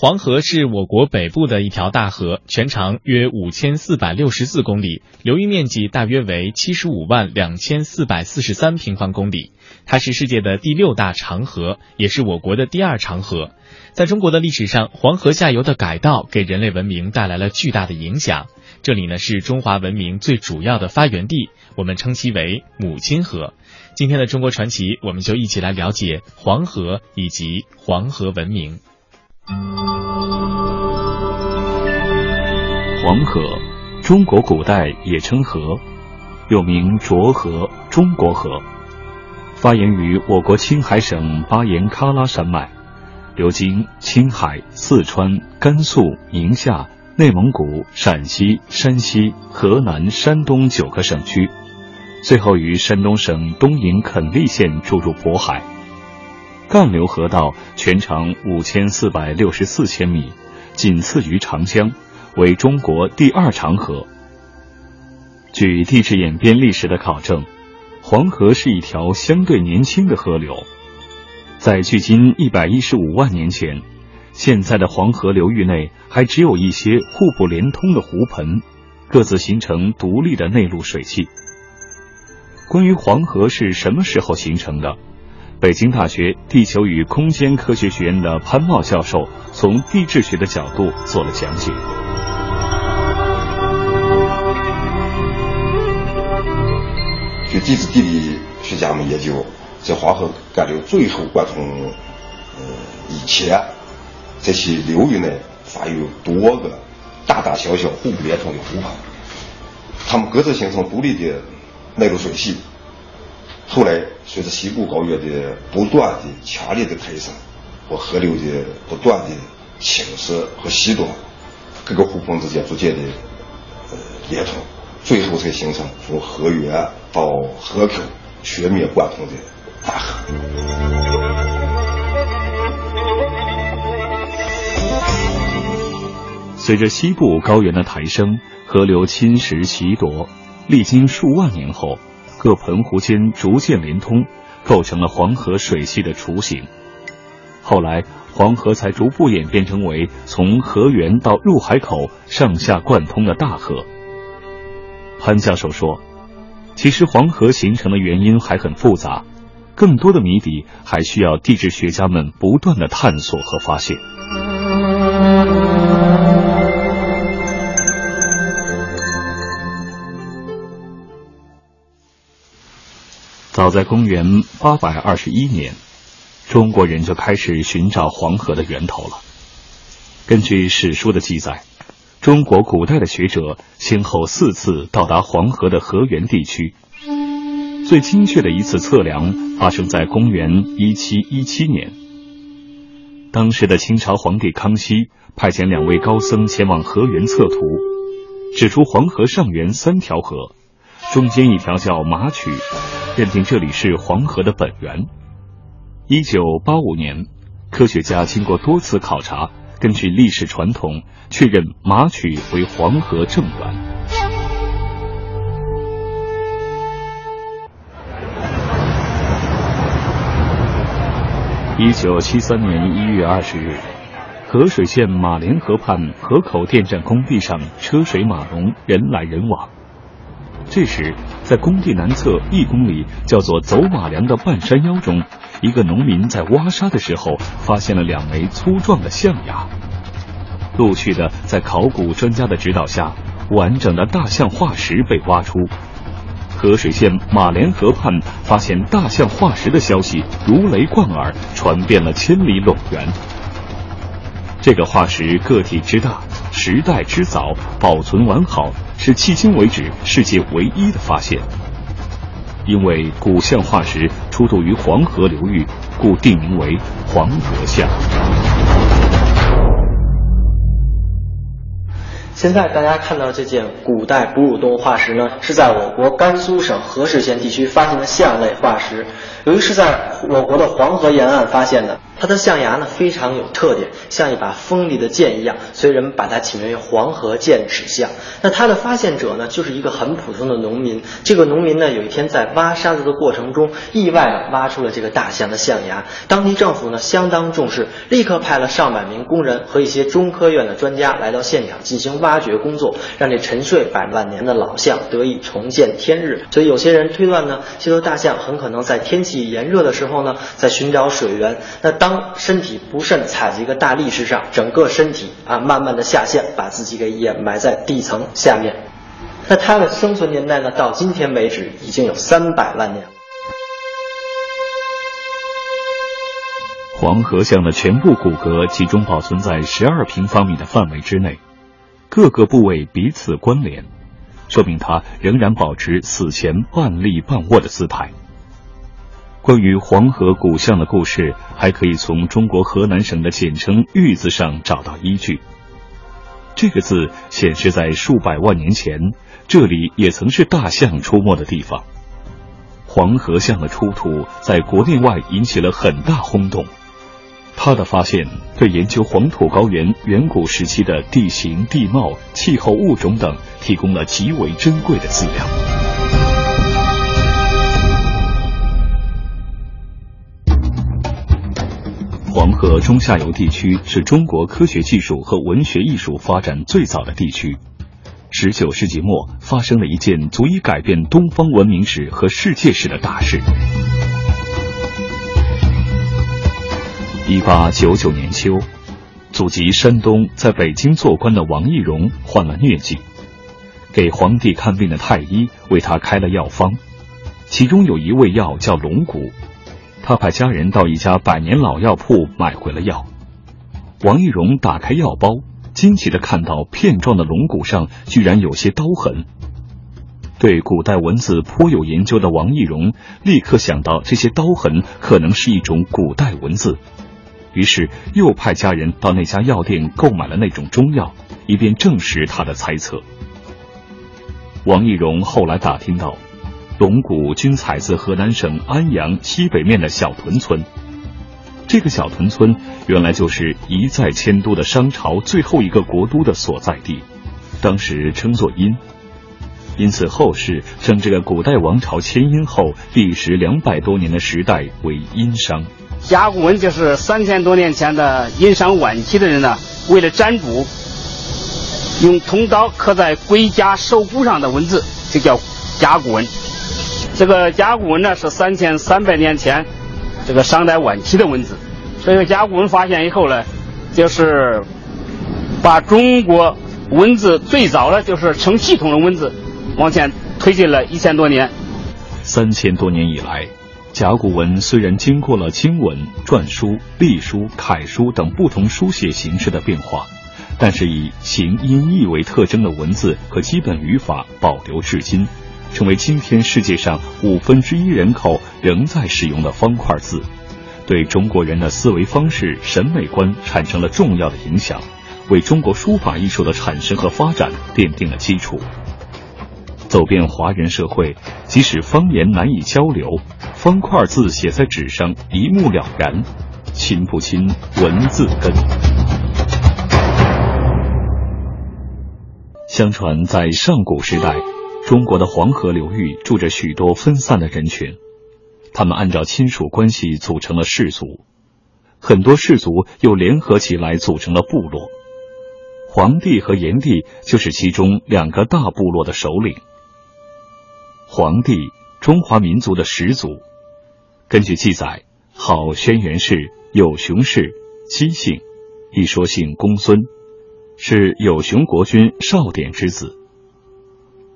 黄河是我国北部的一条大河，全长约五千四百六十四公里，流域面积大约为七十五万两千四百四十三平方公里。它是世界的第六大长河，也是我国的第二长河。在中国的历史上，黄河下游的改道给人类文明带来了巨大的影响。这里呢是中华文明最主要的发源地，我们称其为母亲河。今天的中国传奇，我们就一起来了解黄河以及黄河文明。黄河，中国古代也称河，又名浊河、中国河，发源于我国青海省巴颜喀拉山脉，流经青海、四川、甘肃、宁夏、内蒙古、陕西、山西、河南、山东九个省区，最后于山东省东营垦利县注入渤海。干流河道全长五千四百六十四千米，仅次于长江，为中国第二长河。据地质演变历史的考证，黄河是一条相对年轻的河流，在距今一百一十五万年前，现在的黄河流域内还只有一些互不连通的湖盆，各自形成独立的内陆水系。关于黄河是什么时候形成的？北京大学地球与空间科学学院的潘茂教授从地质学的角度做了讲解。据地质地理学家们研究，在黄河干流最后贯通呃以前，在其流域内发有多个大大小小互不连通的湖泊，它们各自形成独立的内陆水系。后来，随着西部高原的不断的强烈的抬升和河流的不断的侵蚀和西断，各个湖泊之间逐渐的呃连通，最后才形成从河源到河口全面贯通的大河。随着西部高原的抬升，河流侵蚀袭夺，历经数万年后。各盆湖间逐渐连通，构成了黄河水系的雏形。后来，黄河才逐步演变成为从河源到入海口上下贯通的大河。潘教授说：“其实黄河形成的原因还很复杂，更多的谜底还需要地质学家们不断的探索和发现。”早在公元八百二十一年，中国人就开始寻找黄河的源头了。根据史书的记载，中国古代的学者先后四次到达黄河的河源地区。最精确的一次测量发生在公元一七一七年。当时的清朝皇帝康熙派遣两位高僧前往河源测图，指出黄河上源三条河，中间一条叫马曲。认定这里是黄河的本源。一九八五年，科学家经过多次考察，根据历史传统，确认马曲为黄河正源。一九七三年一月二十日，河水县马连河畔河口电站工地上车水马龙，人来人往。这时，在工地南侧一公里叫做走马梁的半山腰中，一个农民在挖沙的时候，发现了两枚粗壮的象牙。陆续的，在考古专家的指导下，完整的大象化石被挖出。河水县马连河畔发现大象化石的消息如雷贯耳，传遍了千里陇原。这个化石个体之大，时代之早，保存完好。是迄今为止世界唯一的发现，因为古象化石出土于黄河流域，故定名为黄河象。现在大家看到这件古代哺乳动物化石呢，是在我国甘肃省河水县地区发现的象类化石。由于是在我国的黄河沿岸发现的，它的象牙呢非常有特点，像一把锋利的剑一样，所以人们把它起名为黄河剑齿象。那它的发现者呢，就是一个很普通的农民。这个农民呢，有一天在挖沙子的过程中，意外的挖出了这个大象的象牙。当地政府呢相当重视，立刻派了上百名工人和一些中科院的专家来到现场进行挖掘工作，让这沉睡百万年的老象得以重见天日。所以有些人推断呢，这头大象很可能在天气炎热的时候呢，在寻找水源。那当当身体不慎踩在一个大砾石上，整个身体啊慢慢的下陷，把自己给掩埋在地层下面。那它的生存年代呢，到今天为止已经有三百万年。黄河象的全部骨骼集中保存在十二平方米的范围之内，各个部位彼此关联，说明它仍然保持死前半立半卧的姿态。关于黄河古象的故事，还可以从中国河南省的简称“玉”字上找到依据。这个字显示在数百万年前，这里也曾是大象出没的地方。黄河象的出土在国内外引起了很大轰动，它的发现对研究黄土高原远古时期的地形地貌、气候物种等提供了极为珍贵的资料。黄河中下游地区是中国科学技术和文学艺术发展最早的地区。十九世纪末，发生了一件足以改变东方文明史和世界史的大事。一八九九年秋，祖籍山东，在北京做官的王懿荣患了疟疾，给皇帝看病的太医为他开了药方，其中有一味药叫龙骨。他派家人到一家百年老药铺买回了药。王懿荣打开药包，惊奇的看到片状的龙骨上居然有些刀痕。对古代文字颇有研究的王懿荣立刻想到这些刀痕可能是一种古代文字，于是又派家人到那家药店购买了那种中药，以便证实他的猜测。王懿荣后来打听到。龙骨均采自河南省安阳西北面的小屯村，这个小屯村原来就是一再迁都的商朝最后一个国都的所在地，当时称作殷，因此后世称这个古代王朝迁殷后历时两百多年的时代为殷商。甲骨文就是三千多年前的殷商晚期的人呢，为了占卜，用铜刀刻在龟甲兽骨上的文字，就叫甲骨文。这个甲骨文呢是三千三百年前，这个商代晚期的文字，所以甲骨文发现以后呢，就是把中国文字最早的就是成系统的文字往前推进了一千多年。三千多年以来，甲骨文虽然经过了经文、篆书、隶书、楷书等不同书写形式的变化，但是以形音义为特征的文字和基本语法保留至今。成为今天世界上五分之一人口仍在使用的方块字，对中国人的思维方式、审美观产生了重要的影响，为中国书法艺术的产生和发展奠定了基础。走遍华人社会，即使方言难以交流，方块字写在纸上一目了然，亲不亲文字根？相传在上古时代。中国的黄河流域住着许多分散的人群，他们按照亲属关系组成了氏族，很多氏族又联合起来组成了部落。黄帝和炎帝就是其中两个大部落的首领。黄帝，中华民族的始祖。根据记载，号轩辕氏，有熊氏，姬姓，一说姓公孙，是有熊国君少典之子。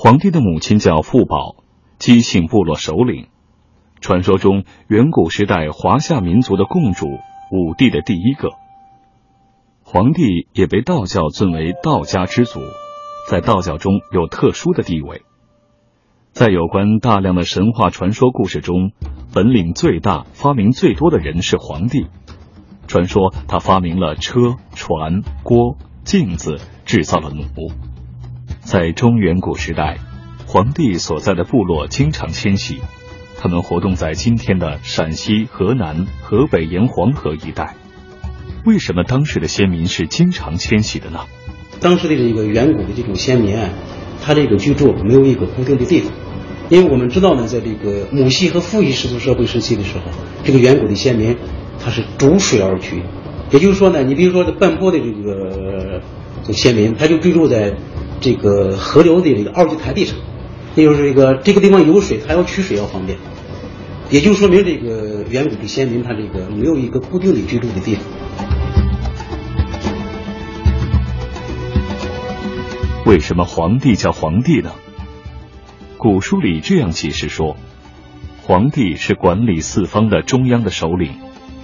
皇帝的母亲叫傅宝，姬姓部落首领。传说中，远古时代华夏民族的共主，武帝的第一个。皇帝也被道教尊为道家之祖，在道教中有特殊的地位。在有关大量的神话传说故事中，本领最大、发明最多的人是皇帝。传说他发明了车、船、锅、镜子，制造了弩。在中远古时代，皇帝所在的部落经常迁徙，他们活动在今天的陕西、河南、河北沿黄河一带。为什么当时的先民是经常迁徙的呢？当时的这个远古的这种先民啊，他这个居住没有一个固定的地方，因为我们知道呢，在这个母系和父系氏族社会时期的时候，这个远古的先民他是逐水而居，也就是说呢，你比如说这半坡的这个这先民，他就居住在这个河流的这个二级台地上，也就是这个这个地方有水，它要取水要方便，也就说明这个远古的先民他这个没有一个固定的居住的地方。为什么皇帝叫皇帝呢？古书里这样解释说：皇帝是管理四方的中央的首领，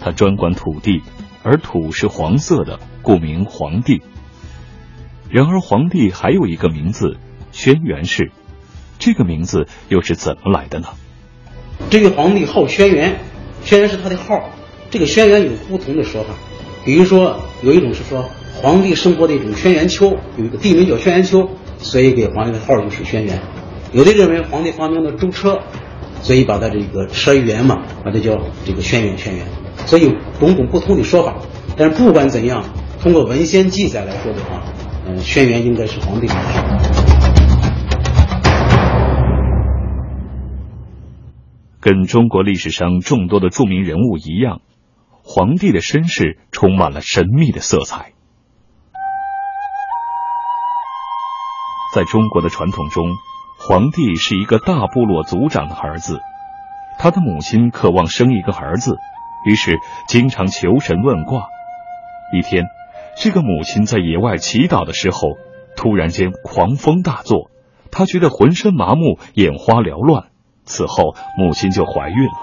他专管土地，而土是黄色的，故名皇帝。然而，皇帝还有一个名字轩辕氏，这个名字又是怎么来的呢？这个皇帝号轩辕，轩辕是他的号。这个轩辕有不同的说法，比如说有一种是说。皇帝生活的一种轩辕丘，有一个地名叫轩辕丘，所以给皇帝的号就是轩辕。有的认为皇帝发明了舟车，所以把他这个车辕嘛，把它叫这个轩辕轩辕。所以有种种不同的说法，但是不管怎样，通过文献记载来说的话，嗯，轩辕应该是皇帝。跟中国历史上众多的著名人物一样，皇帝的身世充满了神秘的色彩。在中国的传统中，皇帝是一个大部落族长的儿子，他的母亲渴望生一个儿子，于是经常求神问卦。一天，这个母亲在野外祈祷的时候，突然间狂风大作，她觉得浑身麻木，眼花缭乱。此后，母亲就怀孕了。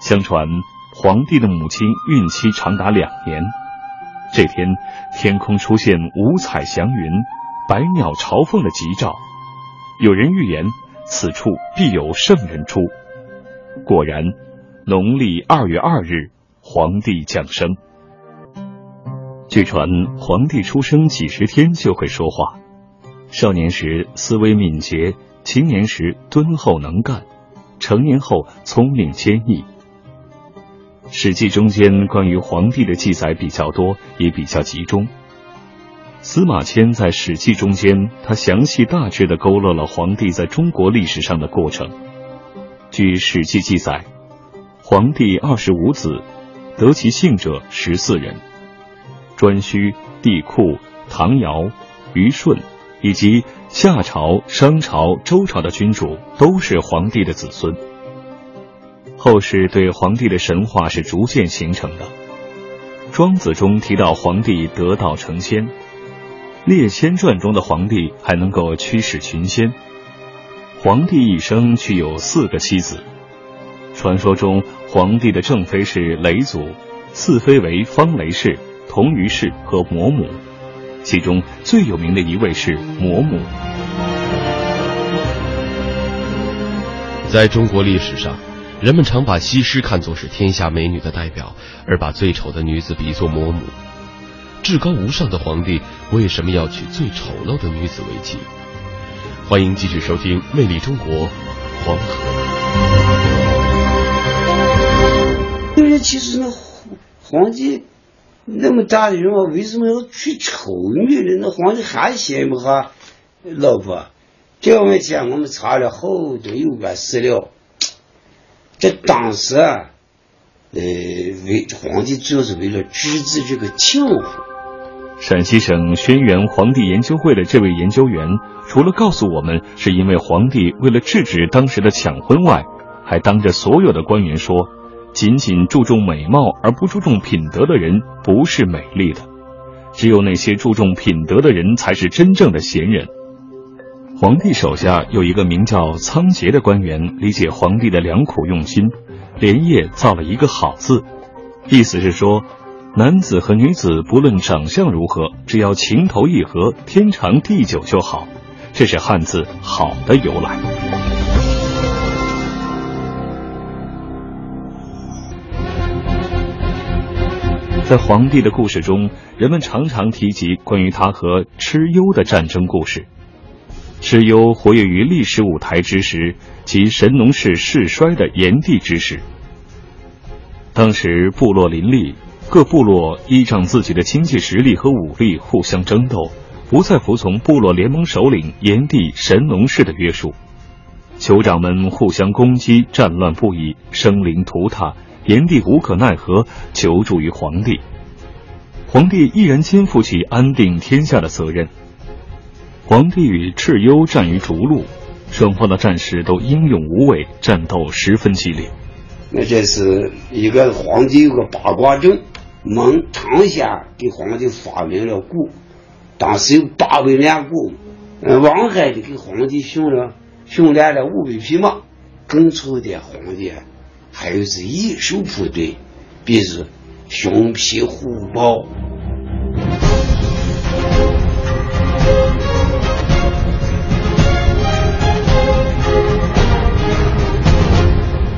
相传，皇帝的母亲孕期长达两年。这天，天空出现五彩祥云。百鸟朝凤的吉兆，有人预言此处必有圣人出。果然，农历二月二日，皇帝降生。据传，皇帝出生几十天就会说话，少年时思维敏捷，青年时敦厚能干，成年后聪明坚毅。《史记》中间关于皇帝的记载比较多，也比较集中。司马迁在《史记》中间，他详细大致的勾勒了皇帝在中国历史上的过程。据《史记》记载，皇帝二十五子，得其姓者十四人。颛顼、帝喾、唐尧、虞舜，以及夏朝、商朝、周朝的君主，都是皇帝的子孙。后世对皇帝的神话是逐渐形成的。庄子中提到皇帝得道成仙。《列仙传》中的皇帝还能够驱使群仙。皇帝一生却有四个妻子。传说中，皇帝的正妃是雷祖，次妃为方雷氏、同于氏和魔母，其中最有名的一位是魔母。在中国历史上，人们常把西施看作是天下美女的代表，而把最丑的女子比作魔母。至高无上的皇帝为什么要娶最丑陋的女子为妻？欢迎继续收听《魅力中国》，黄河。因为其实呢，皇帝那么大的人物，为什么要娶丑女人？那皇帝还嫌不哈老婆？这个问题啊，我们查了好多有关史料。这当时啊，呃，为皇帝主要是为了制止这个情妇。陕西省轩辕皇帝研究会的这位研究员，除了告诉我们是因为皇帝为了制止当时的抢婚外，还当着所有的官员说，仅仅注重美貌而不注重品德的人不是美丽的，只有那些注重品德的人才是真正的贤人。皇帝手下有一个名叫仓颉的官员，理解皇帝的良苦用心，连夜造了一个好字，意思是说。男子和女子不论长相如何，只要情投意合、天长地久就好。这是汉字“好”的由来。在皇帝的故事中，人们常常提及关于他和蚩尤的战争故事。蚩尤活跃于历史舞台之时，即神农氏世衰的炎帝之时。当时部落林立，各部落依仗自己的经济实力和武力互相争斗，不再服从部落联盟首领炎帝神农氏的约束。酋长们互相攻击，战乱不已，生灵涂炭。炎帝无可奈何，求助于皇帝。皇帝毅然肩负起安定天下的责任。皇帝与蚩尤战于逐鹿，双方的战士都英勇无畏，战斗十分激烈。那这是一个皇帝有个八卦阵，蒙唐下给皇帝发明了鼓，当时有八百两鼓。嗯，王海的给皇帝训了训练了五百匹马，更出的皇帝还有是野兽部队，比如熊、皮、虎、豹。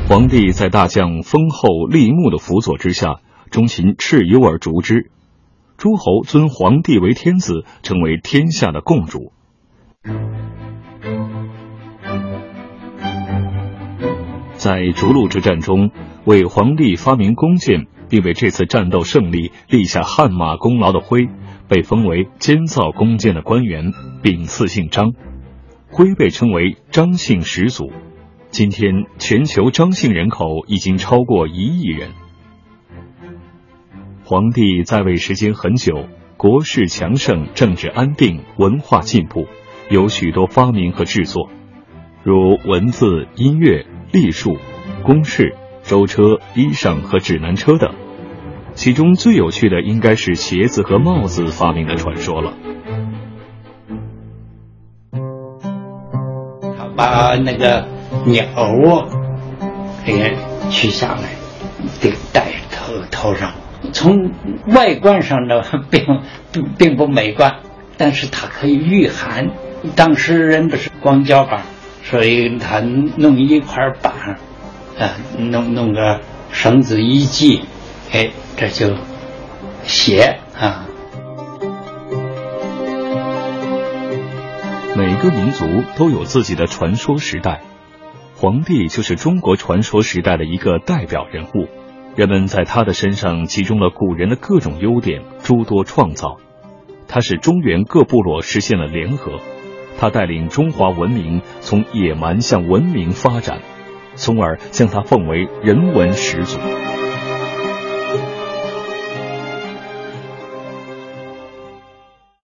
皇帝在大将封后立木的辅佐之下，钟情蚩尤而逐之。诸侯尊皇帝为天子，成为天下的共主。在逐鹿之战中，为皇帝发明弓箭，并为这次战斗胜利立下汗马功劳的辉，被封为监造弓箭的官员，并赐姓张。辉被称为张姓始祖。今天，全球张姓人口已经超过一亿人。皇帝在位时间很久，国势强盛，政治安定，文化进步，有许多发明和制作，如文字、音乐、隶术、公式、舟车、衣裳和指南车等。其中最有趣的应该是鞋子和帽子发明的传说了。他把那个。鸟窝，给取下来，得戴头头上。从外观上呢，并并并不美观，但是它可以御寒。当时人不是光脚板，所以他弄一块板，啊，弄弄个绳子一系，哎，这就写啊。每个民族都有自己的传说时代。皇帝就是中国传说时代的一个代表人物，人们在他的身上集中了古人的各种优点，诸多创造。他使中原各部落实现了联合，他带领中华文明从野蛮向文明发展，从而将他奉为人文始祖。